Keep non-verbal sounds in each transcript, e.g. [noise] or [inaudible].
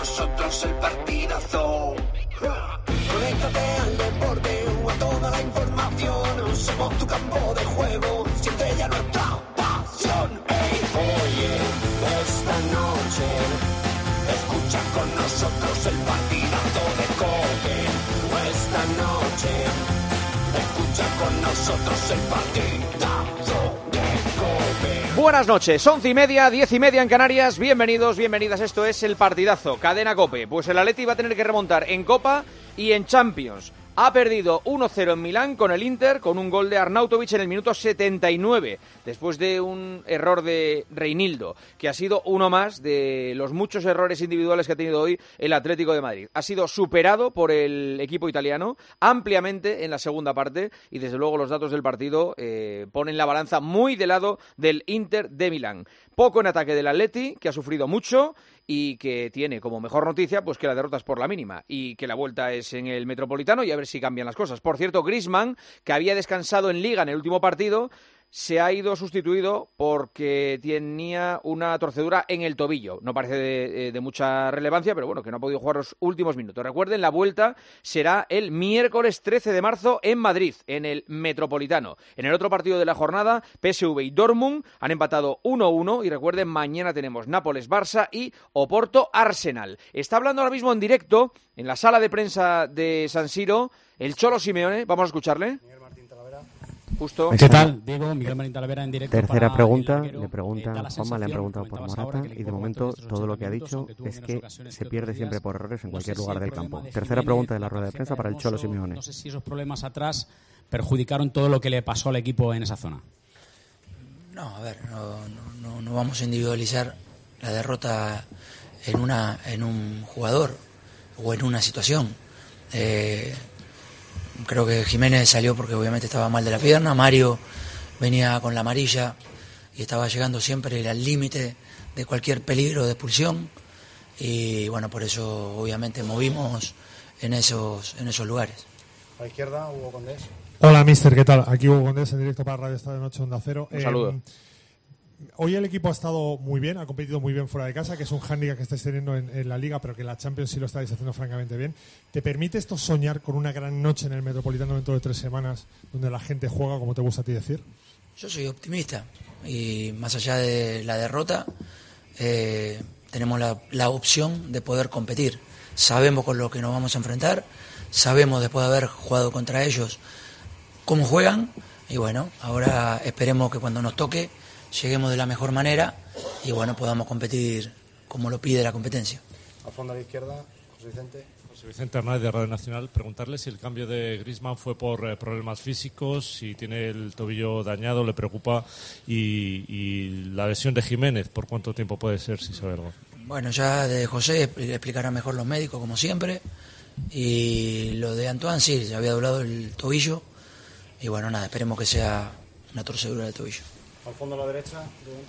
nosotros el partidazo. Conéctate al deporte o a toda la información. Somos tu campo de juego, siente ya nuestra pasión. Ey, oye, esta noche escucha con nosotros el partidazo de Cope. Esta noche escucha con nosotros el Cope. Buenas noches, once y media, diez y media en Canarias. Bienvenidos, bienvenidas. Esto es el partidazo, cadena Cope. Pues el Atleti va a tener que remontar en Copa y en Champions. Ha perdido 1-0 en Milán con el Inter, con un gol de Arnautovic en el minuto 79, después de un error de Reinildo, que ha sido uno más de los muchos errores individuales que ha tenido hoy el Atlético de Madrid. Ha sido superado por el equipo italiano ampliamente en la segunda parte y desde luego los datos del partido eh, ponen la balanza muy del lado del Inter de Milán. Poco en ataque del Atleti, que ha sufrido mucho y que tiene como mejor noticia pues que la derrota es por la mínima y que la vuelta es en el Metropolitano y a ver si cambian las cosas. Por cierto, Grisman, que había descansado en Liga en el último partido, se ha ido sustituido porque tenía una torcedura en el tobillo. No parece de, eh, de, mucha relevancia, pero bueno, que no ha podido jugar los últimos minutos. Recuerden, la vuelta será el miércoles 13 de marzo en Madrid, en el Metropolitano. En el otro partido de la jornada, PSV y Dortmund han empatado 1-1 y recuerden, mañana tenemos Nápoles-Barça y Oporto-Arsenal. Está hablando ahora mismo en directo en la sala de prensa de San Siro el Cholo Simeone. Vamos a escucharle. Justo. ¿Qué tal? Diego, Miguel Marín Talavera en directo. Tercera para pregunta, le preguntan, Eh, Juanma le han preguntado por Morata y de momento todo lo que ha dicho es que se pierde siempre por errores en No sé cualquier si lugar el del campo. de Tercera pregunta de la rueda de prensa para el Cholo Simeone. No sé si esos problemas atrás perjudicaron todo lo que le pasó al equipo en esa zona. No, a ver, no, no- no- no vamos a individualizar la derrota en, una, en un jugador o en una situación. Eh, creo que Jiménez salió porque obviamente estaba mal de la pierna, Mario venía con la amarilla y estaba llegando siempre al límite de cualquier peligro de expulsión y bueno, por eso obviamente movimos en esos, en esos lugares. A la izquierda, Hugo Condés. Hola, mister, ¿qué tal? Aquí Hugo Condés en directo para Radio Estadio Noche Onda Cero. Un saludo. Hoy el equipo ha estado muy bien, ha competido muy bien fuera de casa, que es un hándicap que estáis teniendo en, la Liga, pero que la Champions sí lo estáis haciendo francamente bien. ¿Te permite esto soñar con una gran noche en el Metropolitano dentro de tres semanas, donde la gente juega, como te gusta a ti decir? Yo soy optimista y más allá de la derrota, eh, tenemos la, la opción de poder competir. Sabemos con lo que nos vamos a enfrentar, sabemos después de haber jugado contra ellos cómo juegan y bueno, ahora esperemos que cuando nos toque lleguemos de la mejor manera y bueno, podamos competir como lo pide la competencia. Al fondo a la izquierda, José Vicente. José Vicente Hernández de Radio Nacional, preguntarle si el cambio de Grisman fue por eh, problemas físicos, si tiene el tobillo dañado, le preocupa, y, y la lesión de Jiménez, ¿por cuánto tiempo puede ser, si sabe algo? Bueno, ya de José expli- explicará mejor los médicos, como siempre. Y lo de Antoine, sí, se había doblado el tobillo. Y bueno, nada, esperemos que sea una torcedura de tobillo. Al fondo a la derecha, Rubén.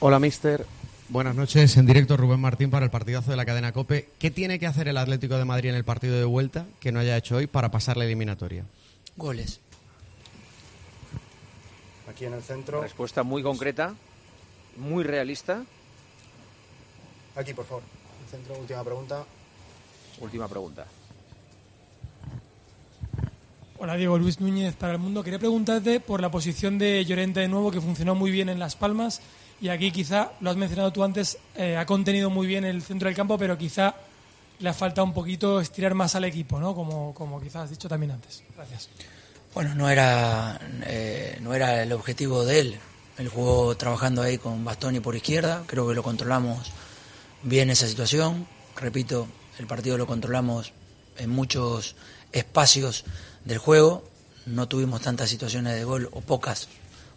Hola, mister. Buenas noches, en directo Rubén Martín para el partidazo de la cadena Cope. ¿Qué tiene que hacer el Atlético de Madrid en el partido de vuelta que no haya hecho hoy para pasar la eliminatoria? Goles. Aquí en el centro. Respuesta muy concreta, muy realista. Aquí, por favor. El centro, última pregunta. Última pregunta. Hola Diego, Luis Núñez para el mundo. Quería preguntarte por la posición de Llorente de nuevo, que funcionó muy bien en Las Palmas. Y aquí quizá, lo has mencionado tú antes, eh, ha contenido muy bien el centro del campo, pero quizá le ha faltado un poquito estirar más al equipo, ¿no? Como, como quizás has dicho también antes. Gracias. Bueno, no era, eh, no era el objetivo de él. Él jugó trabajando ahí con Bastoni por izquierda. Creo que lo controlamos bien esa situación. Repito, el partido lo controlamos en muchos espacios del juego. No tuvimos tantas situaciones de gol, o pocas,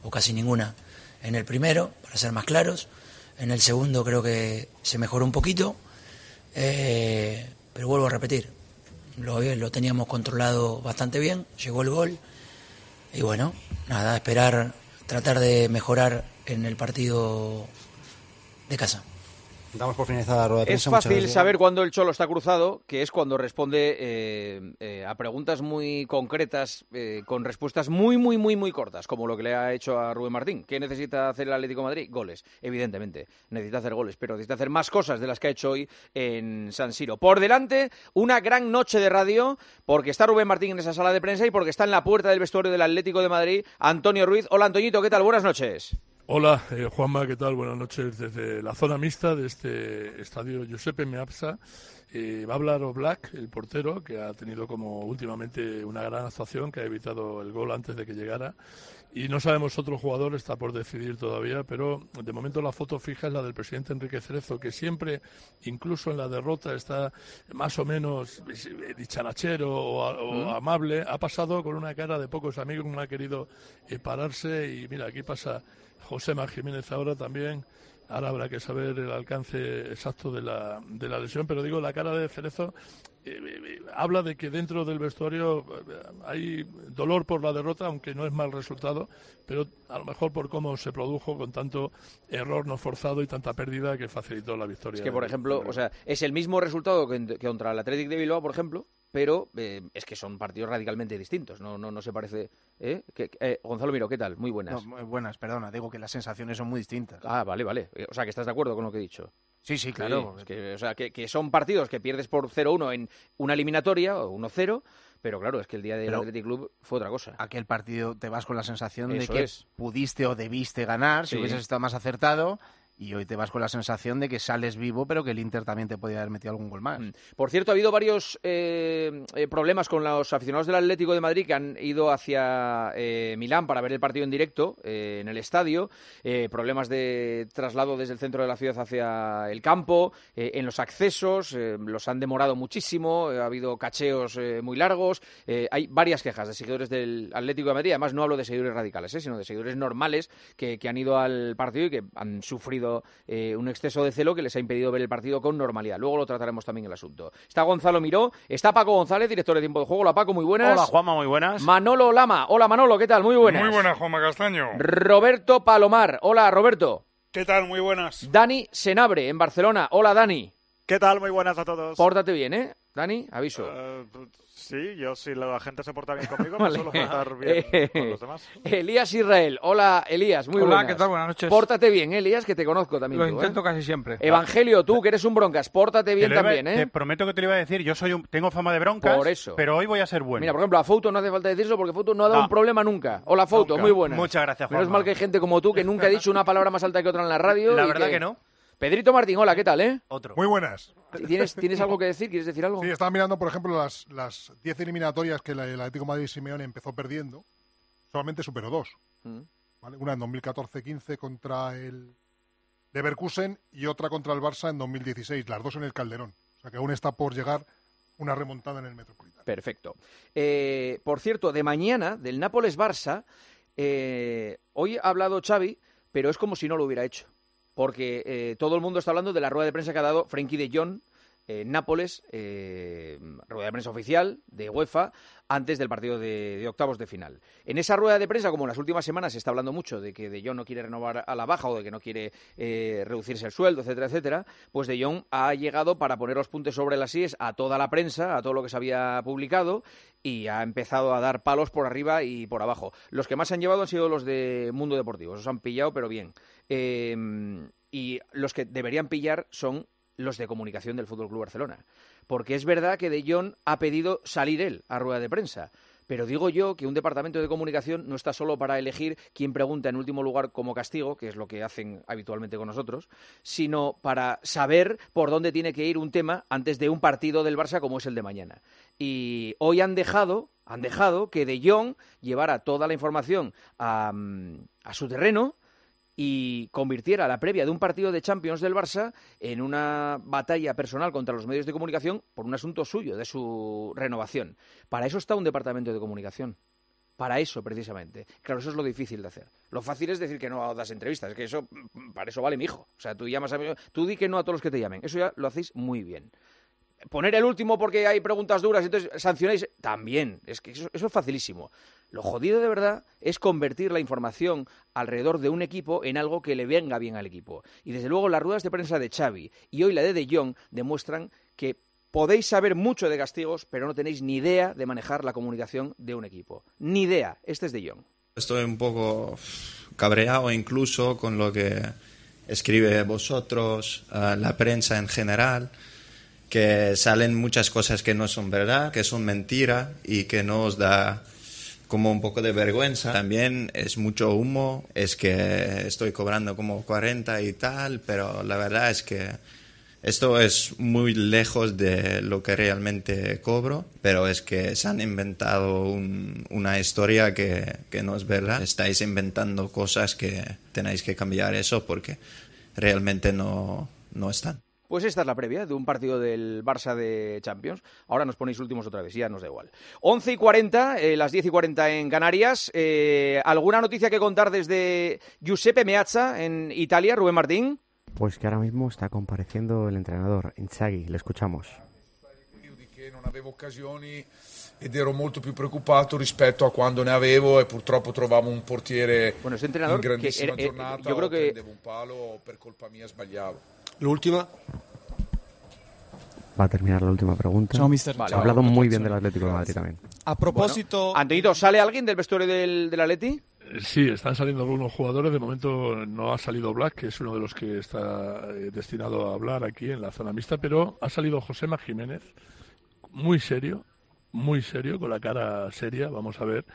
o casi ninguna, en el primero, para ser más claros. En el segundo creo que se mejoró un poquito. Eh, pero vuelvo a repetir, lo, lo teníamos controlado bastante bien, llegó el gol. Y bueno, nada, esperar, tratar de mejorar en el partido de casa. Damos por finalizada la rueda de Es prensa. Muchas fácil saber cuándo el Cholo está cruzado, que es cuando responde eh, eh, a preguntas muy concretas, eh, con respuestas muy, muy, muy, muy cortas, como lo que le ha hecho a Rubén Martín. ¿Qué necesita hacer el Atlético de Madrid? Goles, evidentemente. Necesita hacer goles, pero necesita hacer más cosas de las que ha hecho hoy en San Siro. Por delante, una gran noche de radio, porque está Rubén Martín en esa sala de prensa y porque está en la puerta del vestuario del Atlético de Madrid Antonio Ruiz. Hola, Antoñito, ¿qué tal? Buenas noches. Hola, eh, Juanma, ¿qué tal? Buenas noches desde la zona mixta de este estadio Giuseppe Meazza. Eh, va a hablar Oblak, el portero, que ha tenido como últimamente una gran actuación, que ha evitado el gol antes de que llegara. Y no sabemos otro jugador, está por decidir todavía, pero de momento la foto fija es la del presidente Enrique Cerezo, que siempre, incluso en la derrota, está más o menos eh, dicharachero o, o Mm. amable. Ha pasado con una cara de pocos amigos, no ha querido eh, pararse. Y mira, aquí pasa José Jiménez ahora también. Ahora habrá que saber el alcance exacto de la, de la lesión, pero digo, la cara de Cerezo eh, eh, habla de que dentro del vestuario eh, hay dolor por la derrota, aunque no es mal resultado, pero a lo mejor por cómo se produjo con tanto error no forzado y tanta pérdida que facilitó la victoria. Es que, por ejemplo, o sea, es el mismo resultado que, que contra el Athletic de Bilbao, por ejemplo, pero eh, es que son partidos radicalmente distintos. No, no, no se parece. ¿eh? Que- eh, Gonzalo Miro, ¿qué tal? Muy buenas. No, muy buenas, perdona, digo que las sensaciones son muy distintas. Ah, vale, vale. Eh, O sea, que estás de acuerdo con lo que he dicho. Sí, sí, claro. es que, o sea, que, que son partidos que pierdes por 0-1 en una eliminatoria o 1-0, pero claro, es que el día del Athletic Club fue otra cosa. Aquel partido te vas con la sensación Eso de que es. pudiste o debiste ganar si hubieses estado más acertado y hoy te vas con la sensación de que sales vivo pero que el Inter también te podía haber metido algún gol más. Mm. Por cierto, ha habido varios eh, eh, problemas con los aficionados del Atlético de Madrid que han ido hacia eh, Milán para ver el partido en directo eh, en el estadio. Problemas de traslado desde el centro de la ciudad hacia el campo, en los accesos, los han demorado muchísimo, ha habido cacheos muy largos. hay varias quejas de seguidores del Atlético de Madrid. Además, no hablo de seguidores radicales, sino de seguidores normales que, que han ido al partido y que han sufrido eh, un exceso de celo que les ha impedido ver el partido con normalidad. Luego lo trataremos también el asunto. Está Gonzalo Miró, está Paco González, director de Tiempo de Juego. Hola Paco, muy buenas. Hola Juanma, muy buenas. Manolo Lama. Hola Manolo, ¿qué tal? Muy buenas. Muy buenas, Juanma Castaño. Roberto Palomar. Hola Roberto. ¿Qué tal? Muy buenas. Dani Senabre, en Barcelona. Hola Dani. ¿Qué tal? Muy buenas a todos. Pórtate bien, ¿eh? Dani, aviso. Eh, sí, yo si la gente se porta bien [laughs] conmigo, Vale. me suelo portar bien Eh, con los [laughs] demás. Elías Israel. Hola Elías, muy Hola, buenas. ¿qué tal? Buenas noches. Pórtate bien, Elías, que te conozco también. Lo tú, ¿eh? intento casi siempre. Evangelio, tú que eres un broncas, pórtate bien Te iba- también, Te ¿eh? prometo que te lo iba a decir. Yo soy un- tengo fama de broncas, Por eso. pero hoy voy a ser bueno. Mira, por ejemplo, a Fouto no hace falta decirlo porque Fouto no ha dado No. un problema nunca. Hola Fouto, muy buena. Muchas gracias, Menos Juanma. mal que hay gente como tú que nunca ha dicho una palabra más alta que otra en la radio. La y verdad que no. Pedrito Martín, hola, ¿qué tal, eh? Otro. Muy buenas. ¿Tienes, ¿Tienes algo que decir? ¿Quieres decir algo? Sí, estaba mirando, por ejemplo, las las 10 eliminatorias que la- el Atlético de Madrid Simeone empezó perdiendo. Solamente superó dos. Mm. ¿vale? Una en 2014-15 contra el Leverkusen y otra contra el Barça en 2016. Las dos en el Calderón. O sea que aún está por llegar una remontada en el Metropolitano. Perfecto. Eh, por cierto, de mañana, del Nápoles-Barça, eh, hoy ha hablado Xavi, pero es como si no lo hubiera hecho. Porque eh, todo el mundo está hablando de la rueda de prensa que ha dado Frenkie de Jong en Nápoles, eh, rueda de prensa oficial de UEFA, antes del partido de, octavos de final. En esa rueda de prensa, como en las últimas semanas se está hablando mucho de que De Jong no quiere renovar a la baja o de que no quiere eh, reducirse el sueldo, etcétera, etcétera, pues De Jong ha llegado para poner los puntos sobre las IES a toda la prensa, a todo lo que se había publicado y ha empezado a dar palos por arriba y por abajo. Los que más se han llevado han sido los de Mundo Deportivo, esos han pillado, pero bien. Eh, y los que deberían pillar son los de comunicación del Fútbol Club Barcelona. Porque es verdad que De Jong ha pedido salir él a rueda de prensa. Pero digo yo que un departamento de comunicación no está solo para elegir quién pregunta en último lugar como castigo, que es lo que hacen habitualmente con nosotros, sino para saber por dónde tiene que ir un tema antes de un partido del Barça como es el de mañana. Y hoy han dejado, han dejado que De Jong llevara toda la información a, mm, a su terreno y convirtiera la previa de un partido de Champions del Barça en una batalla personal contra los medios de comunicación por un asunto suyo, de su renovación. Para eso está un departamento de comunicación. para eso precisamente. Claro, eso es lo difícil de hacer. Lo fácil es decir que no das entrevistas, que eso, mm, para eso vale mi hijo. O sea, tú llamas a tú di que no a todos los que te llamen. Eso ya lo hacéis muy bien. Poner el último porque hay preguntas duras y entonces sancionáis, también. Es que eso, es facilísimo. Lo jodido de verdad es convertir la información alrededor de un equipo en algo que le venga bien al equipo. Y desde luego las ruedas de prensa de Xavi y hoy la de De Jong demuestran que podéis saber mucho de castigos, pero no tenéis ni idea de manejar la comunicación de un equipo. Ni idea. Este es De Jong. Estoy un poco cabreado incluso con lo que escribe vosotros, eh, la prensa en general, que salen muchas cosas que no son verdad, que son mentira y que no os da como un poco de vergüenza. También es mucho humo, es que estoy cobrando como 40 y tal, pero la verdad es que esto es muy lejos de lo que realmente cobro, pero es que se han inventado un- una historia que, que no es verdad. Estáis inventando cosas que tenéis que cambiar eso porque realmente no, no están. Pues esta es la previa de un partido del Barça de Champions. Ahora nos ponéis últimos otra vez, ya nos da igual. 11 y 40, eh, las 10 y 40 en Canarias. Eh, ¿Alguna noticia que contar desde Giuseppe Meazza en Italia, Rubén Martín? Pues que ahora mismo está compareciendo el entrenador Inzaghi, le escuchamos. che non avevo occasioni ed ero molto più preoccupato rispetto a quando ne avevo e purtroppo trovavo un portiere Bueno, ese entrenador in grandissima que, eh, eh, giornata yo creo o que prendevo un palo per colpa mia sbagliavo. L'ultima. Va a terminar la última pregunta. Chao, mister. Se ha hablado Chao. muy bien del Atlético de Madrid también. A propósito. Bueno, Antonito, ¿sale alguien del vestuario del, del Atleti? Sí, están saliendo algunos jugadores. De momento no ha salido Black, que es uno de los que está eh, destinado a hablar aquí en la zona mixta, pero ha salido Josema Jiménez, muy serio, muy serio, con la cara seria. Vamos a ver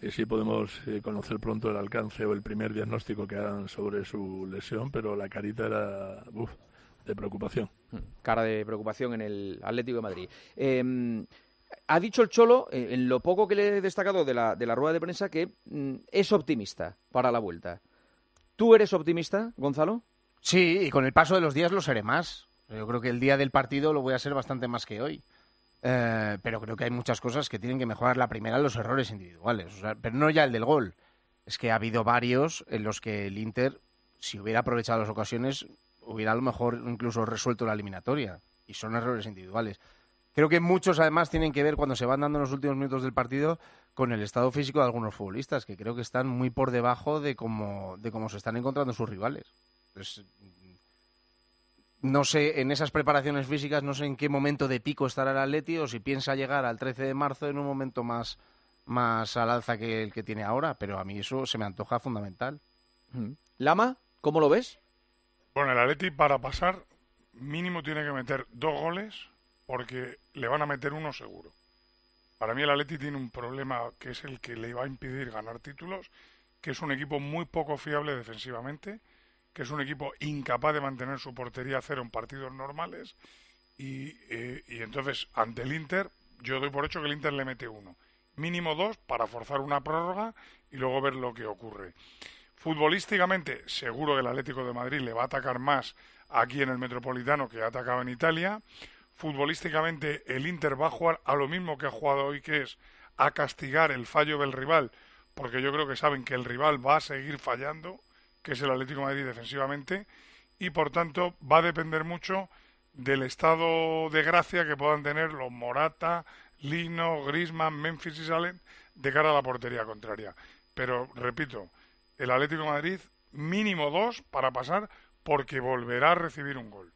eh, si podemos eh, conocer pronto el alcance o el primer diagnóstico que hagan sobre su lesión, pero la carita era uf, de preocupación. Cara de preocupación en el Atlético de Madrid. Eh, ha dicho el Cholo, eh, en lo poco que le he destacado de la, de la rueda de prensa, que mm, es optimista para la vuelta. ¿Tú eres optimista, Gonzalo? Sí, y con el paso de los días lo seré más. Yo creo que el día del partido lo voy a ser bastante más que hoy. Eh, pero creo que hay muchas cosas que tienen que mejorar. La primera, los errores individuales. O sea, pero no ya el del gol. Es que ha habido varios en los que el Inter, si hubiera aprovechado las ocasiones, hubiera a lo mejor incluso resuelto la eliminatoria. Y son errores individuales. Creo que muchos además tienen que ver cuando se van dando los últimos minutos del partido con el estado físico de algunos futbolistas, que creo que están muy por debajo de cómo, de cómo se están encontrando sus rivales. No sé, en esas preparaciones físicas, no sé en qué momento de pico estará el Atleti o si piensa llegar al 13 de marzo en un momento más, más al alza que el que tiene ahora, pero a mí eso se me antoja fundamental. Lama, ¿cómo lo ves? Bueno, el Atleti para pasar mínimo tiene que meter dos goles porque le van a meter uno seguro. Para mí el Atleti tiene un problema que es el que le va a impedir ganar títulos, que es un equipo muy poco fiable defensivamente, que es un equipo incapaz de mantener su portería a cero en partidos normales y, eh, y entonces ante el Inter yo doy por hecho que el Inter le mete uno, mínimo dos para forzar una prórroga y luego ver lo que ocurre. Futbolísticamente, seguro que el Atlético de Madrid le va a atacar más aquí en el Metropolitano que ha atacado en Italia. Futbolísticamente, el Inter va a jugar a lo mismo que ha jugado hoy, que es a castigar el fallo del rival, porque yo creo que saben que el rival va a seguir fallando, que es el Atlético de Madrid defensivamente, y por tanto va a depender mucho del estado de gracia que puedan tener los Morata, Lino, Grisman, Memphis y Salen de cara a la portería contraria. Pero, repito, el Atlético de Madrid mínimo dos para pasar porque volverá a recibir un gol.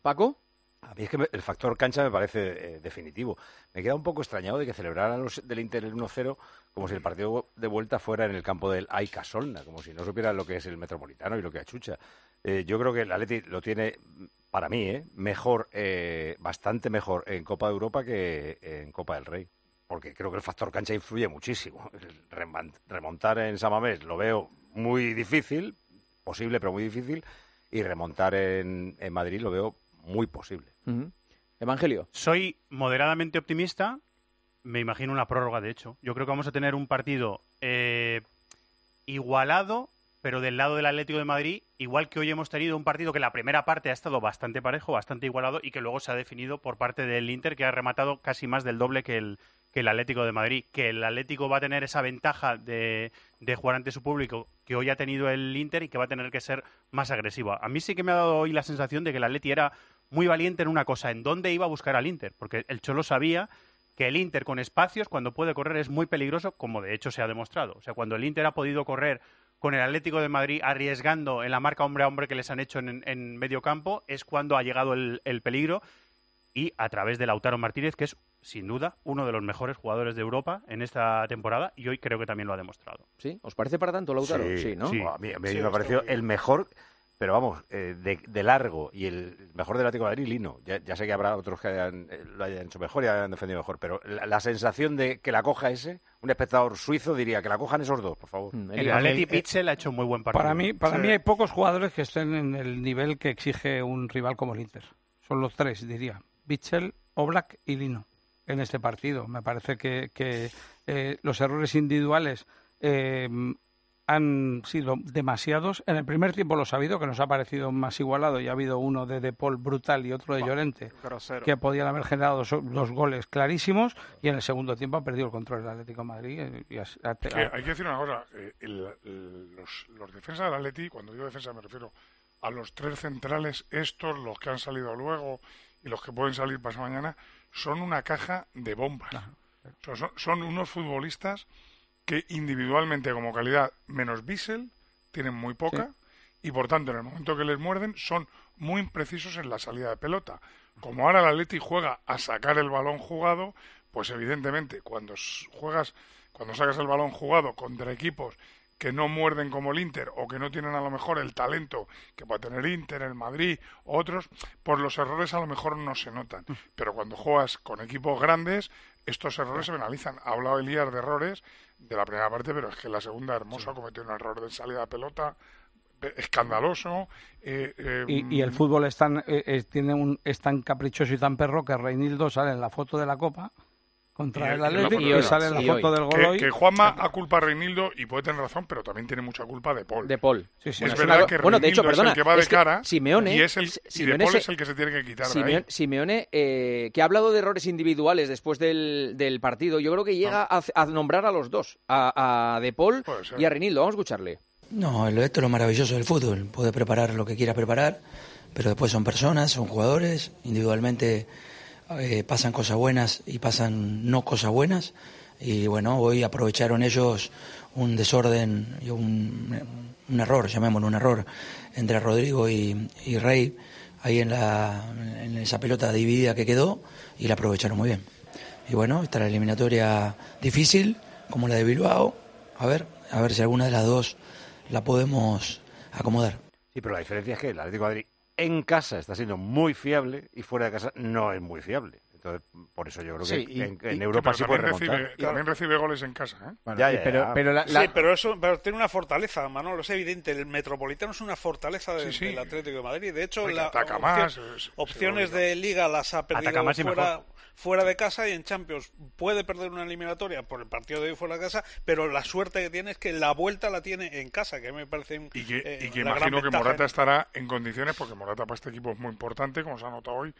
Paco. A mí es que me- el factor cancha me parece eh, definitivo. Me queda un poco extrañado de que celebraran los del Inter el 1-0 como si el partido de vuelta fuera en el campo del Aika Solna, como si no supieran lo que es el Metropolitano y lo que achucha. Eh, yo creo que el Atleti lo tiene, para mí, eh, mejor, eh, bastante mejor en Copa de Europa que en Copa del Rey. Porque creo que el factor cancha influye muchísimo. Remontar en Samamés lo veo muy difícil, posible pero muy difícil, y remontar en, en Madrid lo veo muy posible. Evangelio. Soy moderadamente optimista. Me imagino una prórroga, de hecho. Yo creo que vamos a tener un partido eh, igualado, pero del lado del Atlético de Madrid, igual que hoy hemos tenido un partido que la primera parte ha estado bastante parejo, bastante igualado, y que luego se ha definido por parte del Inter, que ha rematado casi más del doble que el, que el Atlético de Madrid, que el Atlético va a tener esa ventaja de, jugar ante su público que hoy ha tenido el Inter y que va a tener que ser más agresivo. A mí sí que me ha dado hoy la sensación de que el Atleti era muy valiente en una cosa, en dónde iba a buscar al Inter, porque el Cholo sabía que el Inter con espacios, cuando puede correr, es muy peligroso, como de hecho se ha demostrado. O sea, cuando el Inter ha podido correr con el Atlético de Madrid arriesgando en la marca hombre a hombre que les han hecho en, en medio campo, es cuando ha llegado el peligro y a través de Lautaro Martínez, que es sin duda uno de los mejores jugadores de Europa en esta temporada y hoy creo que también lo ha demostrado. ¿Sí? ¿Os parece para tanto Lautaro? Sí, ¿no? A mí, a mí Sí, me ha parecido el mejor, pero vamos, eh, de, de largo y el mejor del Atlético de Madrid, Lino. Ya, ya sé que habrá otros que hayan, eh, lo hayan hecho mejor y hayan defendido mejor, pero la, la sensación de que la coja ese, un espectador suizo diría que la cojan esos dos, por favor. El Atleti Pitzel ha hecho muy buen partido. Para mí, para Sí. mí hay pocos jugadores que estén en el nivel que exige un rival como el Inter. Son los tres, diría. Bichel, Oblak y Lino en este partido. Me parece que, que, eh, los errores individuales eh, han sido demasiados. En el primer tiempo los ha habido, que nos ha parecido más igualado y ha habido uno de De Paul brutal y otro de Llorente, grosero. que podían haber generado dos, dos goles clarísimos y en el segundo tiempo ha perdido el control del Atlético de Madrid. eh, y ha- ha- Que hay que decir una cosa, eh, el- el- los, los defensas del Atleti, cuando digo defensa me refiero a los tres centrales, estos, los que han salido luego y los que pueden salir pasado mañana, son una caja de bombas. O sea, son, son unos futbolistas que individualmente como calidad, menos Bissell, tienen muy poca y por tanto en el momento que les muerden son muy imprecisos en la salida de pelota. Como ahora el Atleti juega a sacar el balón jugado, pues evidentemente cuando juegas, cuando sacas el balón jugado contra equipos que no muerden como el Inter o que no tienen a lo mejor el talento que puede tener Inter, el Madrid, otros, pues los errores a lo mejor no se notan. Pero cuando juegas con equipos grandes, estos errores se penalizan. Ha hablado Elías de errores de la primera parte, pero es que la segunda Hermoso ha cometido un error de salida de pelota escandaloso. eh, eh, Y, y el fútbol es tan, eh, eh, tiene un, es tan caprichoso y tan perro que Reinildo sale en la foto de la Copa contra el Atlético y, sale en la foto del gol que, hoy. que Juanma ha culpa a Reinildo y puede tener razón, pero también tiene mucha culpa de Paul. De Paul. Sí, sí. Es verdad es una- que bueno, de hecho, Reinildo perdona, es el que va de es que cara Simeone- y, es el, y Simeone de Paul se- es el que se tiene que quitar Simeone, ahí. Simeone, eh, que ha hablado de errores individuales después del, del partido, yo creo que llega a, a nombrar a los dos, a, a De Paul y a Reinildo. Vamos a escucharle. No, esto es lo maravilloso del fútbol. Puede preparar lo que quiera preparar, pero después son personas, son jugadores. Individualmente eh, pasan cosas buenas y pasan no cosas buenas. Y bueno, hoy aprovecharon ellos un desorden y un, un error, llamémoslo un error, entre Rodrigo y, y Rey, ahí en, la, en esa pelota dividida que quedó, y la aprovecharon muy bien. Y bueno, está la eliminatoria difícil, como la de Bilbao. A ver, a ver si alguna de las dos la podemos acomodar. Sí, pero la diferencia es que el Atlético de Madrid en casa está siendo muy fiable y fuera de casa no es muy fiable. Entonces, por eso yo creo que Sí, y- en, y- en Europa sí puede remontar. recibe, también recibe goles en casa. ¿eh? Bueno, Ya, sí, ya, pero, ya. pero la- Sí, pero eso pero tiene una fortaleza, Manolo, es evidente. El Metropolitano es una fortaleza de- Sí, sí. del Atlético de Madrid. De hecho, la ataca opción- más, opciones de Liga las ha perdido Ataca más y fuera, mejor. Fuera de casa y en Champions puede perder una eliminatoria por el partido de hoy fuera de casa, pero la suerte que tiene es que la vuelta la tiene en casa, que me parece un- Y que, eh, y que imagino que Morata en- estará en condiciones, porque Morata para este equipo es muy importante, como se ha notado hoy,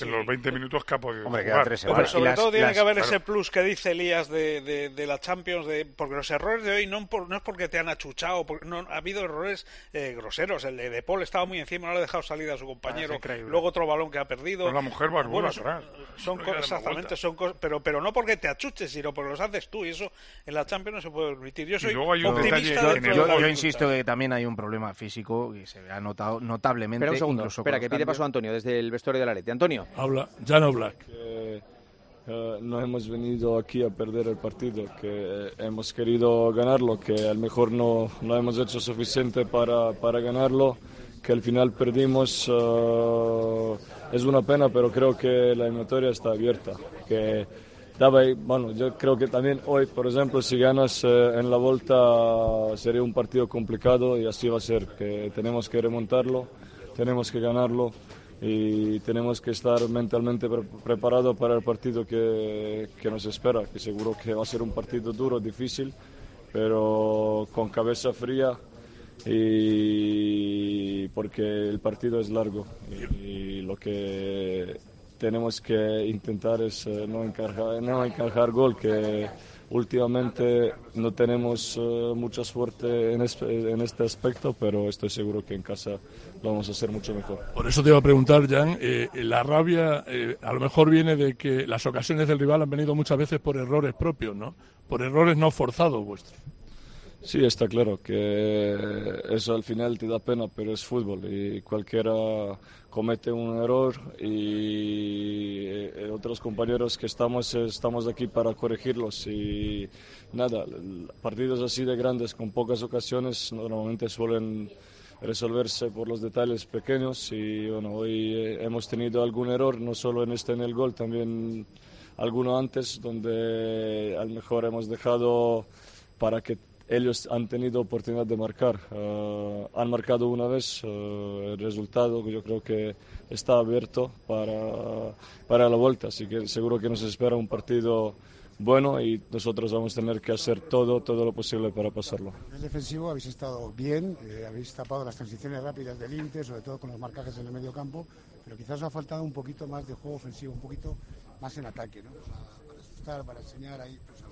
en los 20 minutos que ha podido Hombre, jugar. tres Pero sobre las- todo tiene las- que haber claro. ese plus que dice Elías de, de, de la Champions, de, porque los errores de hoy no, por- no es porque te han achuchado, porque no, ha habido errores eh, groseros. El de, de Paul estaba muy encima, no le ha dejado salir a su compañero. increíble. Luego otro balón que ha perdido. La mujer barbuda Bueno, atrás. son No exactamente, son cosas, pero, pero no porque te achuches, sino porque los haces tú. Y eso en la Champions no se puede permitir. Yo soy luego hay un optimista detalle yo, la yo dificultad. insisto que también hay un problema físico que se ha notado notablemente. Espera un segundo, incluso espera, que pide paso Antonio desde el vestuario de la Leti. Antonio. Habla Jano Black. que eh, no hemos venido aquí a perder el partido, que eh, hemos querido ganarlo, que a lo mejor no, no hemos hecho suficiente para, para ganarlo, que al final perdimos. eh, es una pena, pero creo que la eliminatoria está abierta. Que daba, bueno, yo creo que también hoy, por ejemplo, si ganas eh, en la vuelta sería un partido complicado y así va a ser, que tenemos que remontarlo, tenemos que ganarlo y tenemos que estar mentalmente pre- preparados para el partido que, que nos espera, que seguro que va a ser un partido duro, difícil, pero con cabeza fría y porque el partido es largo y, lo que tenemos que intentar es eh, no encajar, no encajar gol, que últimamente no tenemos eh, mucha suerte en, en este aspecto, pero estoy seguro que en casa lo vamos a hacer mucho mejor. Por eso te iba a preguntar, Jan, eh, la rabia eh, a lo mejor viene de que las ocasiones del rival han venido muchas veces por errores propios, ¿no? Por errores no forzados vuestros. Sí, está claro que eso al final te da pena, pero es fútbol y cualquiera comete un error y eh, otros compañeros que estamos estamos aquí para corregirlos y nada, partidos así de grandes con pocas ocasiones normalmente suelen resolverse por los detalles pequeños y bueno, hoy eh, hemos tenido algún error, no solo en este en el gol, también alguno antes donde a lo mejor hemos dejado para que ellos han tenido oportunidad de marcar. Eh, han marcado una vez, eh, el resultado yo creo que está abierto para, para la vuelta, así que seguro que nos espera un partido bueno y nosotros vamos a tener que hacer todo, todo lo posible para pasarlo. El defensivo habéis estado bien, eh, habéis tapado las transiciones rápidas del Inter, sobre todo con los marcajes en el medio campo, pero quizás os ha faltado un poquito más de juego ofensivo, un poquito más en ataque, ¿no? Para, para asustar, para enseñar ahí. pues.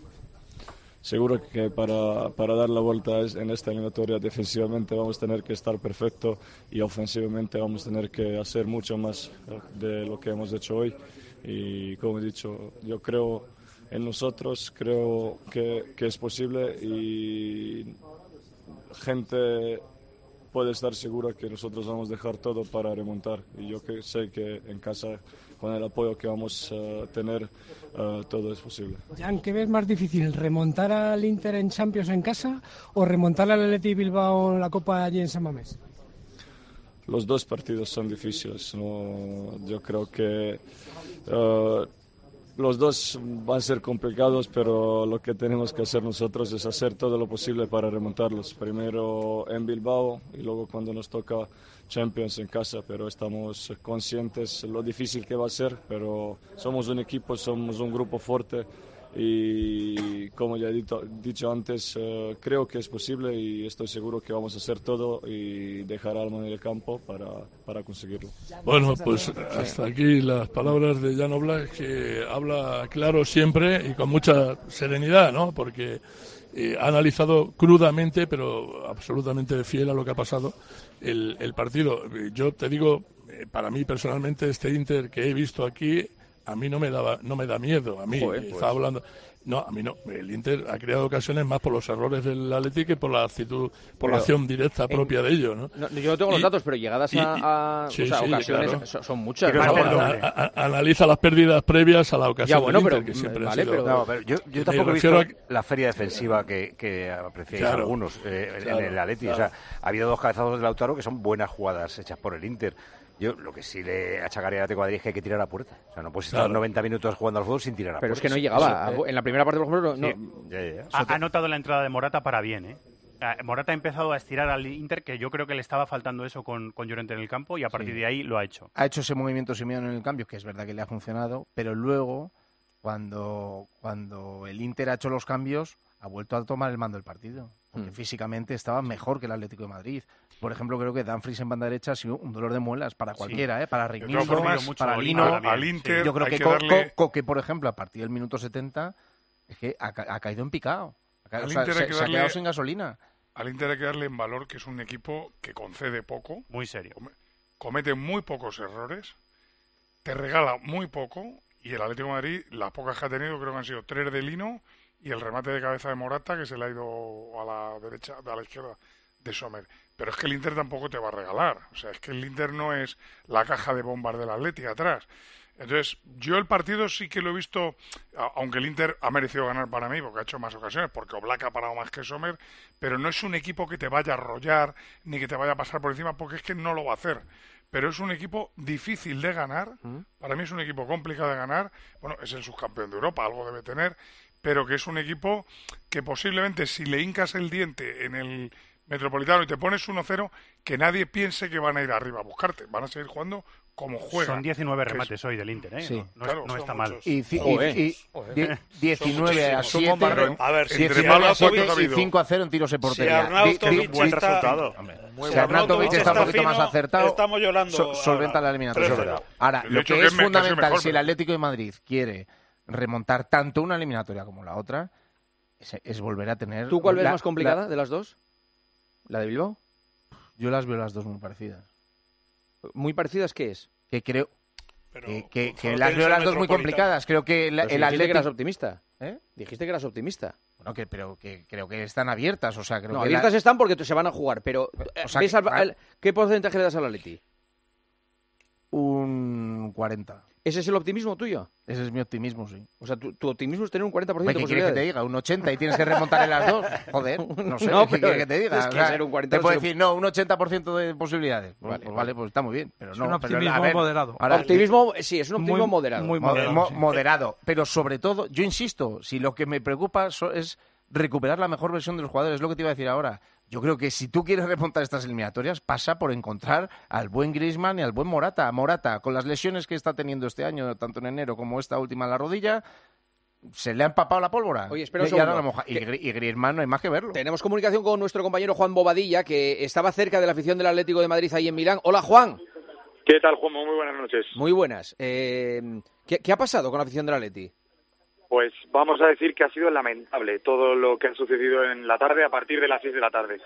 Seguro que para, para dar la vuelta en esta eliminatoria defensivamente vamos a tener que estar perfecto y ofensivamente vamos a tener que hacer mucho más de lo que hemos hecho hoy. Y como he dicho, yo creo en nosotros, creo que, que es posible y gente puede estar segura que nosotros vamos a dejar todo para remontar. Y yo que sé que en casa, con el apoyo que vamos a tener, eh, todo es posible. Jan, ¿qué ves más difícil? ¿Remontar al Inter en Champions en casa o remontar al Atleti Bilbao en la Copa allí en San Mamés? Los dos partidos son difíciles. ¿no? Yo creo que eh, los dos van a ser complicados, pero lo que tenemos que hacer nosotros es hacer todo lo posible para remontarlos. Primero en Bilbao y luego cuando nos toca Champions en casa, pero estamos conscientes lo difícil que va a ser, pero somos un equipo, somos un grupo fuerte y como ya he dito- dicho antes, eh, creo que es posible y estoy seguro que vamos a hacer todo y dejar alma en el campo para, para conseguirlo. Bueno, pues hasta aquí las palabras de Jan Oblak, que habla claro siempre y con mucha serenidad, ¿no? Porque eh, ha analizado crudamente, pero absolutamente fiel a lo que ha pasado el, el partido. Eh, Yo te digo, eh, para mí personalmente, este Inter que he visto aquí, a mí no me daba, no me da miedo. A mí, Joder, eh, pues. estaba hablando. No, a mí no. El Inter ha creado ocasiones más por los errores del Atleti que por la actitud, por la acción directa en- propia de ellos, ¿no? No, yo no tengo los Y- datos, pero llegadas y- a, a- sí, o sea, sí, ocasiones claro. son, son muchas. Pero ¿no? a- a- a- analiza las pérdidas previas a la ocasión Ya, bueno, del pero- Inter, que siempre vale, ha sido... pero- No, pero yo, yo tampoco he visto la feria defensiva que, que apreciáis Claro. algunos eh, en- Claro, en el Atleti. O sea, ha habido dos cabezazos de Lautaro que son buenas jugadas hechas por el Inter. Yo lo que sí le achacaría a Atlético de Madrid es que hay que tirar a puerta. O sea, no puedes estar Claro. 90 minutos jugando al fútbol sin tirar a Pero puerta. es que no llegaba. eso, eh, En la primera parte, por ejemplo, no. Sí. no- ya, ya, ya. Ha, ha notado la entrada de Morata para bien, ¿eh? Ah, Morata ha empezado a estirar al Inter, que yo creo que le estaba faltando eso con, con Llorente en el campo, y a partir Sí. de ahí lo ha hecho. ha hecho ese movimiento Simeone en el cambio, que es verdad que le ha funcionado, pero luego, cuando, cuando el Inter ha hecho los cambios, ha vuelto a tomar el mando del partido. Porque Mm. físicamente estaba mejor que el Atlético de Madrid. Por ejemplo, creo que Danfries en banda derecha ha sido un dolor de muelas para cualquiera, ¿eh? para formas, para Lino. al Inter Yo creo que, que Co- darle- Co- Coque, por ejemplo, a partir del minuto 70, es que ha, ca- ha caído en picado. Ha ca- Al o sea, Inter se, hay que se ha darle- quedado sin gasolina. Al Inter hay que darle en valor que es un equipo que concede poco. Muy serio. Comete muy pocos errores. Te regala muy poco. Y el Atlético de Madrid, las pocas que ha tenido, creo que han sido tres de Lino y el remate de cabeza de Morata, que se le ha ido a la derecha, a la izquierda de Sommer. Pero es que el Inter tampoco te va a regalar. O sea, es que el Inter no es la caja de bombas del Atlético atrás. Entonces, yo el partido sí que lo he visto, aunque el Inter ha merecido ganar para mí, porque ha hecho más ocasiones, porque Oblak ha parado más que Sommer, pero no es un equipo que te vaya a arrollar, ni que te vaya a pasar por encima, porque es que no lo va a hacer. Pero es un equipo difícil de ganar, para mí es un equipo complicado de ganar, bueno, es el subcampeón de Europa, algo debe tener, pero que es un equipo que posiblemente si le hincas el diente en el Metropolitano y te pones 1-0, que nadie piense que van a ir arriba a buscarte. Van a seguir jugando como juegan. Son 19 que es- remates hoy del Inter, ¿eh? Sí. No, no Claro, no está mal. muchos. Y, ci- y- Joder. y die- Son 19 a muchísimos. Son 7. bombardeos. A ver, si 19 Arnautovic a 7 ha y habido- 5 a 0 en tiros de portería. Di- buen resultado. Si Si Arnautovic está un poquito más acertado, estamos llorando so- ahora. solventa la eliminatoria. 3-0. Ahora, lo que es fundamental, si el Atlético de Madrid quiere remontar tanto una eliminatoria como la otra, es, es volver a tener... ¿Tú cuál ves la- más complicada la- de las dos? ¿La de Bilbao? Yo las veo las dos muy parecidas. ¿Muy parecidas qué es? Que creo... que, que- que solo las veo las dos muy complicadas. Creo que la- el dijiste que Atlético... eras optimista. ¿Eh? Dijiste que eras optimista. Bueno, que, pero que creo que están abiertas, o sea, creo No, que abiertas la- están porque se van a jugar, pero O sea, ¿ves que- al- al- ¿qué porcentaje le das al Atleti? Un 40. ¿Ese es el optimismo tuyo? Ese es mi optimismo, sí. O sea, tu, tu optimismo es tener un 40% Hombre, de ¿Qué quieres que te diga? Un 80 y tienes que remontar en las dos. Joder, no sé. [laughs] No, ¿Qué quieres que te diga? es que O sea, ser un 40 te puedo ser un- decir, no, un 80% de posibilidades. Pues Vale, pues vale. pues está muy bien. Pero Es no, un pero, optimismo ver, moderado. ahora- Optimismo, sí, es un optimismo Muy- moderado. muy Mo- moderado, mo- sí. moderado. Pero sobre todo, yo insisto, si lo que me preocupa es recuperar la mejor versión de los jugadores, es lo que te iba a decir ahora. Yo creo que si tú quieres remontar estas eliminatorias, pasa por encontrar al buen Griezmann y al buen Morata. Morata, con las lesiones que está teniendo este año, tanto en enero como esta última en la rodilla, se le ha empapado la pólvora. Oye, espera un segundo. la moja- y, y Griezmann no hay más que verlo. Tenemos comunicación con nuestro compañero Juan Bobadilla, que estaba cerca de la afición del Atlético de Madrid ahí en Milán. Hola, Juan. ¿Qué tal, Juanmo? Muy buenas noches. Muy buenas. Eh, ¿qué, qué ha pasado con la afición del Atleti? Pues vamos a decir que ha sido lamentable todo lo que ha sucedido en la tarde a partir de las 6 de la tarde.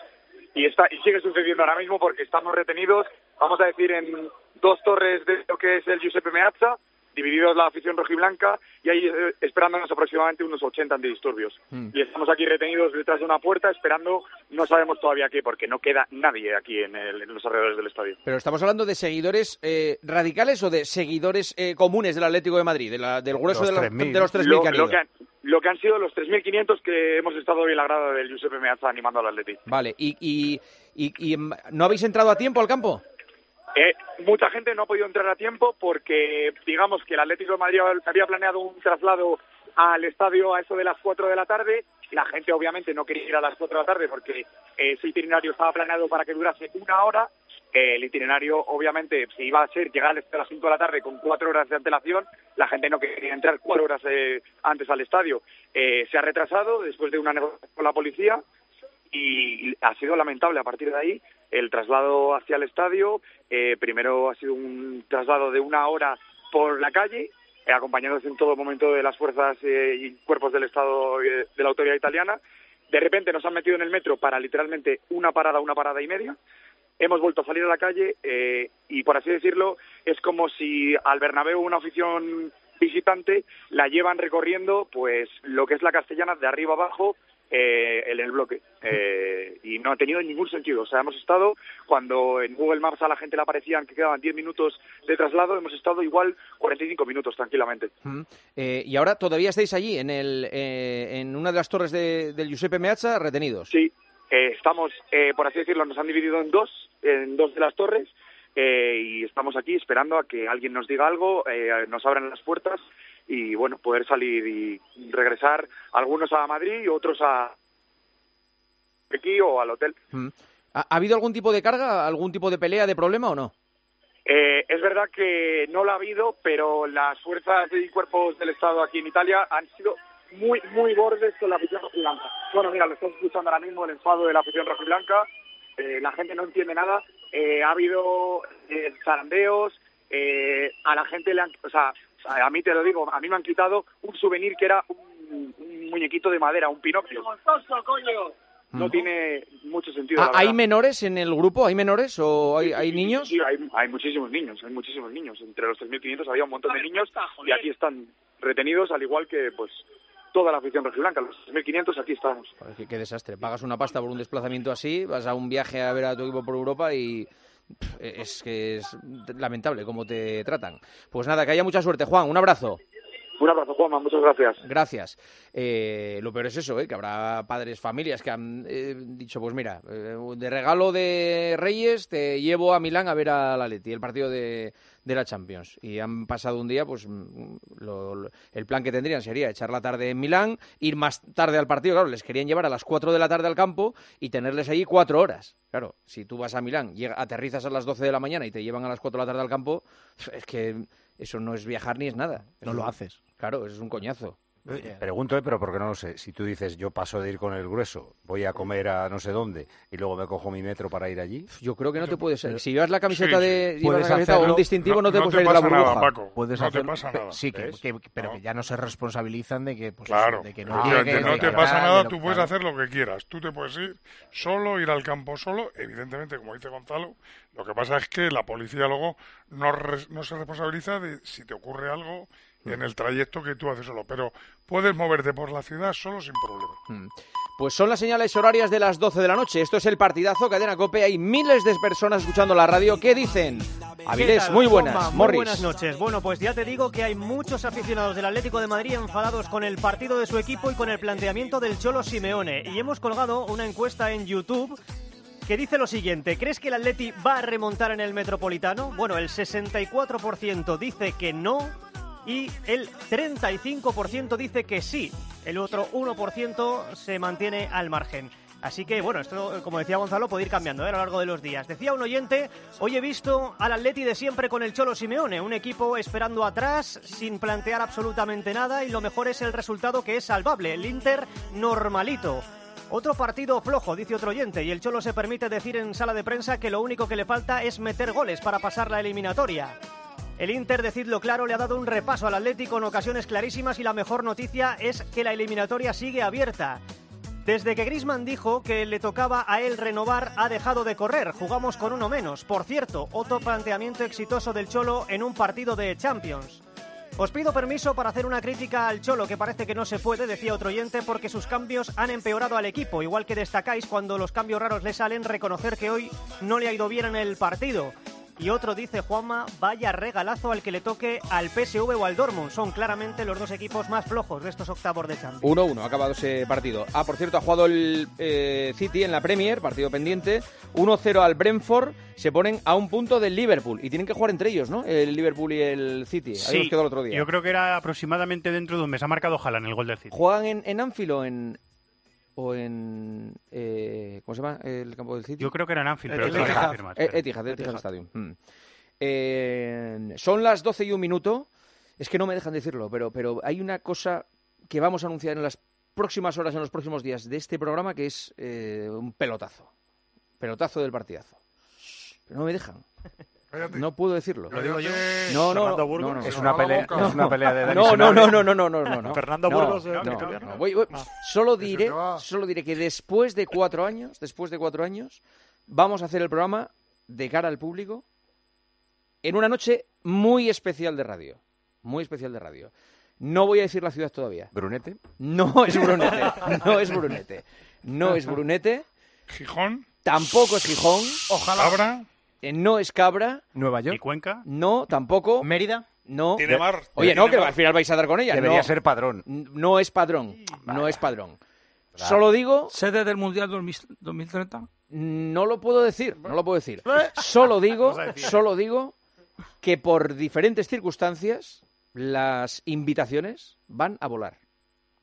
Y, está, y sigue sucediendo ahora mismo porque estamos retenidos, vamos a decir, en dos torres de lo que es el Giuseppe Meazza, divididos la afición rojiblanca, y ahí eh, esperándonos aproximadamente unos 80 antidisturbios. Y estamos aquí retenidos detrás de una puerta esperando, no sabemos todavía qué, porque no queda nadie aquí en, el- en los alrededores del estadio. Pero estamos hablando de seguidores eh, radicales o de seguidores eh, comunes del Atlético de Madrid, de la- del grueso de, los- de los 3.000 Lo, que han lo que han, lo que han sido los 3.500 que hemos estado hoy en la grada del Giuseppe Meazza animando al Atleti. Vale, y, y, y- y, no habéis entrado a tiempo al campo? Eh, mucha gente no ha podido entrar a tiempo porque, digamos, que el Atlético de Madrid había planeado un traslado al estadio a eso de las 4 de la tarde. La gente, obviamente, no quería ir a las 4 de la tarde porque eh, ese itinerario estaba planeado para que durase una hora. Eh, el itinerario, obviamente, si iba a ser llegar a las 5 de la tarde con cuatro horas de antelación, la gente no quería entrar cuatro horas eh, antes al estadio. Eh, se ha retrasado después de una negociación con la policía y ha sido lamentable a partir de ahí el traslado hacia el estadio. eh, primero ha sido un traslado de una hora por la calle, eh, acompañados en todo momento de las fuerzas eh, y cuerpos del Estado eh, de la autoridad italiana. De repente nos han metido en el metro para literalmente una parada, una parada y media. Hemos vuelto a salir a la calle eh, y, por así decirlo, es como si al Bernabéu una afición visitante la llevan recorriendo pues lo que es la castellana de arriba abajo eh, en el bloque Eh, y no ha tenido ningún sentido. O sea, hemos estado cuando en Google Maps a la gente le aparecían que quedaban 10 minutos de traslado, hemos estado igual 45 minutos tranquilamente. Mm. Eh, y ahora todavía estáis allí, en, el, eh, en una de las torres de- del Giuseppe Meazza, retenidos. Sí, eh, estamos, eh, por así decirlo, nos han dividido en dos, en dos de las torres eh, y estamos aquí esperando a que alguien nos diga algo, eh, nos abran las puertas y bueno, poder salir y regresar algunos a Madrid y otros a aquí o al hotel. Mm. ¿Ha, ha habido algún tipo de carga, algún tipo de pelea, de problema o no? Eh, es verdad que no lo ha habido, pero las fuerzas y cuerpos del Estado aquí en Italia han sido muy, muy bordes con la afición rojiblanca. Bueno, mira, lo estamos escuchando ahora mismo, el enfado de la afición rojiblanca. Eh, la gente no entiende nada. Eh, ha habido eh, zarandeos. eh, a la gente le han... O sea, a mí te lo digo, a mí me han quitado un souvenir que era un, un muñequito de madera, un Pinocchio. No Mm. tiene mucho sentido. Ah, la ¿Hay menores en el grupo? ¿Hay menores o hay, hay niños? Sí, hay, hay muchísimos niños, hay muchísimos niños. Entre los 3.500 había un montón de niños y aquí están retenidos, al igual que pues toda la afición rojiblanca. Los 3.500 aquí estamos. Qué, qué desastre. Pagas una pasta por un desplazamiento así, vas a un viaje a ver a tu equipo por Europa y es que es lamentable cómo te tratan. Pues nada, que haya mucha suerte. Juan, un abrazo. Un abrazo, Juanma, muchas gracias. Gracias. Eh, lo peor es eso, ¿eh? que habrá padres, familias que han eh, dicho, pues mira, eh, de regalo de Reyes te llevo a Milán a ver al Atleti, el partido de, de la Champions. Y han pasado un día, pues mm, lo- lo- el plan que tendrían sería echar la tarde en Milán, ir más tarde al partido, claro, les querían llevar a las 4 de la tarde al campo y tenerles ahí cuatro horas. Claro, si tú vas a Milán, llega- aterrizas a las 12 de la mañana y te llevan a las 4 de la tarde al campo, es que eso no es viajar ni es nada. No lo haces. Claro, eso es un coñazo. Pregunto, ¿eh? pero porque no lo sé. Si tú dices, yo paso de ir con el grueso, voy a comer a no sé dónde y luego me cojo mi metro para ir allí. Yo creo que no te puede ser. Si llevas la camiseta Sí, de sí. llevas Puedes la camiseta o un distintivo, no, te No- puede no te salir de la pasa nada, burbuja. Paco. Puedes No te hacerlo, pasa nada, [laughs] Sí, que, que- pero que ya no se responsabilizan de que, pues, eso, Claro, de que no llegues, no te que pasa nada, tú puedes claro. hacer lo que quieras. Tú te puedes ir solo, ir al campo solo. Evidentemente, como dice Gonzalo, lo que pasa es que la policía luego no, no se responsabiliza de si te ocurre algo. En el trayecto que tú haces solo. Pero puedes moverte por la ciudad solo sin problema. Mm. Pues son las señales horarias de las 12 de la noche. Esto es el partidazo, cadena Cope. Hay miles de personas escuchando la radio. ¿Qué dicen? ¿Qué Avilés, muy buenas. Muy Morris. buenas noches. Bueno, pues ya te digo que hay muchos aficionados del Atlético de Madrid enfadados con el partido de su equipo y con el planteamiento del Cholo Simeone. Y hemos colgado una encuesta en YouTube que dice lo siguiente. ¿Crees que el Atleti va a remontar en el Metropolitano? Bueno, el 64% dice que no y el 35% dice que sí. El otro 1% se mantiene al margen. Así que, bueno, esto, como decía Gonzalo, puede ir cambiando ¿eh? a lo largo de los días. Decía un oyente, hoy he visto al Atleti de siempre con el Cholo Simeone, un equipo esperando atrás, sin plantear absolutamente nada, y lo mejor es el resultado que es salvable, el Inter normalito. Otro partido flojo, dice otro oyente, y el Cholo se permite decir en sala de prensa que lo único que le falta es meter goles para pasar la eliminatoria. El Inter, decidlo claro, le ha dado un repaso al Atlético en ocasiones clarísimas y la mejor noticia es que la eliminatoria sigue abierta. Desde que Grisman dijo que le tocaba a él renovar, ha dejado de correr. Jugamos con uno menos. Por cierto, otro planteamiento exitoso del Cholo en un partido de Champions. Os pido permiso para hacer una crítica al Cholo, que parece que no se puede, decía otro oyente, porque sus cambios han empeorado al equipo. Igual que destacáis cuando los cambios raros le salen, reconocer que hoy no le ha ido bien en el partido. Y otro dice Juanma, vaya regalazo al que le toque al PSV o al Dortmund. Son claramente los dos equipos más flojos de estos octavos de Champions. 1-1, ha acabado ese partido. Ah, por cierto, ha jugado el eh, City en la Premier, partido pendiente. 1-0 al Brentford. Se ponen a un punto del Liverpool. Y tienen que jugar entre ellos, ¿no? El Liverpool y el City. Habíamos quedado el otro día. yo creo que era aproximadamente dentro de un mes. Ha marcado Haaland el gol del City. ¿Juegan en, en Anfield o en. O en. eh, ¿Cómo se llama el campo del City? Yo creo que era en Anfield, pero que Etihad. Eh, espera. Etihad, Etihad Etihad. Stadium. Mm. Eh, son las 12 y un minuto. Es que no me dejan decirlo, pero, pero hay una cosa que vamos a anunciar en las próximas horas, en los próximos días de este programa, que es eh, un pelotazo. Pelotazo del partidazo. Pero no me dejan. [laughs] No puedo decirlo. Lo digo yo. No, no, Fernando no, Burgos. no, no. Es una pelea- No, es una pelea de No, no, no, no, no, no, no, no, no. Fernando Burgos, no, que no, todavía no. no. Voy- voy-. Solo diré, solo diré que después de cuatro años, después de cuatro años, vamos a hacer el programa de cara al público en una noche muy especial de radio. Muy especial de radio. No voy a decir la ciudad todavía. ¿Brunete? No es Brunete. No es Brunete. No es Brunete. ¿Gijón? Tampoco es Gijón. Ojalá. ¿Cabra? Eh, no es Cabra. ¿Nueva York? ¿Y Cuenca? No, tampoco. ¿Mérida? No. Tiene mar. Oye, Tiene no, que al final vais a dar con ella. Debería no. ser padrón. No es padrón. No es padrón. Solo digo. ¿Sede del Mundial 2030? No lo puedo decir, no lo puedo decir. [laughs] Solo digo, solo digo que por diferentes circunstancias las invitaciones van a volar.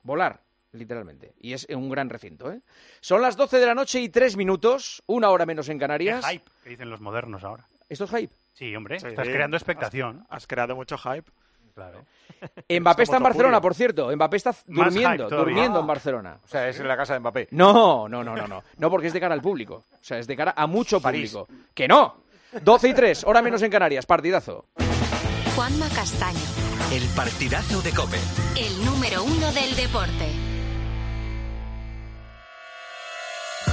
Volar, literalmente. Y es un gran recinto, ¿eh? Son las 12 de la noche y 3 minutos, una hora menos en Qué Canarias. hype que dicen los modernos ahora. ¿Esto es hype? Sí, hombre, Sí. estás creando expectación. Has, has creado mucho hype. Claro. [laughs] Mbappé está en Barcelona, Julio. por cierto. Mbappé está Más durmiendo, durmiendo Ah. en Barcelona. O sea, es en la casa de Mbappé. No, no, no, no, no. No porque es de cara al público. O sea, es de cara a mucho París. público. ¡Que no! 12 y 3, hora menos en Canarias, partidazo. Juanma Castaño, El partidazo de Cope. el número uno del deporte.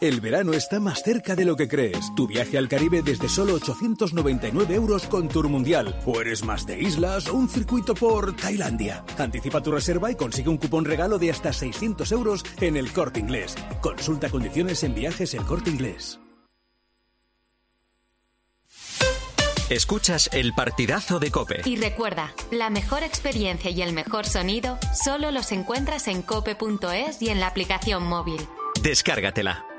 El verano está más cerca de lo que crees. Tu viaje al Caribe desde solo 899 euros con Tour Mundial. O eres más de islas o un circuito por Tailandia. Anticipa tu reserva y consigue un cupón regalo de hasta 600 euros en el Corte Inglés. Consulta condiciones en viajes El Corte Inglés. Escuchas el partidazo de Cope. Y recuerda, la mejor experiencia y el mejor sonido solo los encuentras en cope.es y en la aplicación móvil. Descárgatela.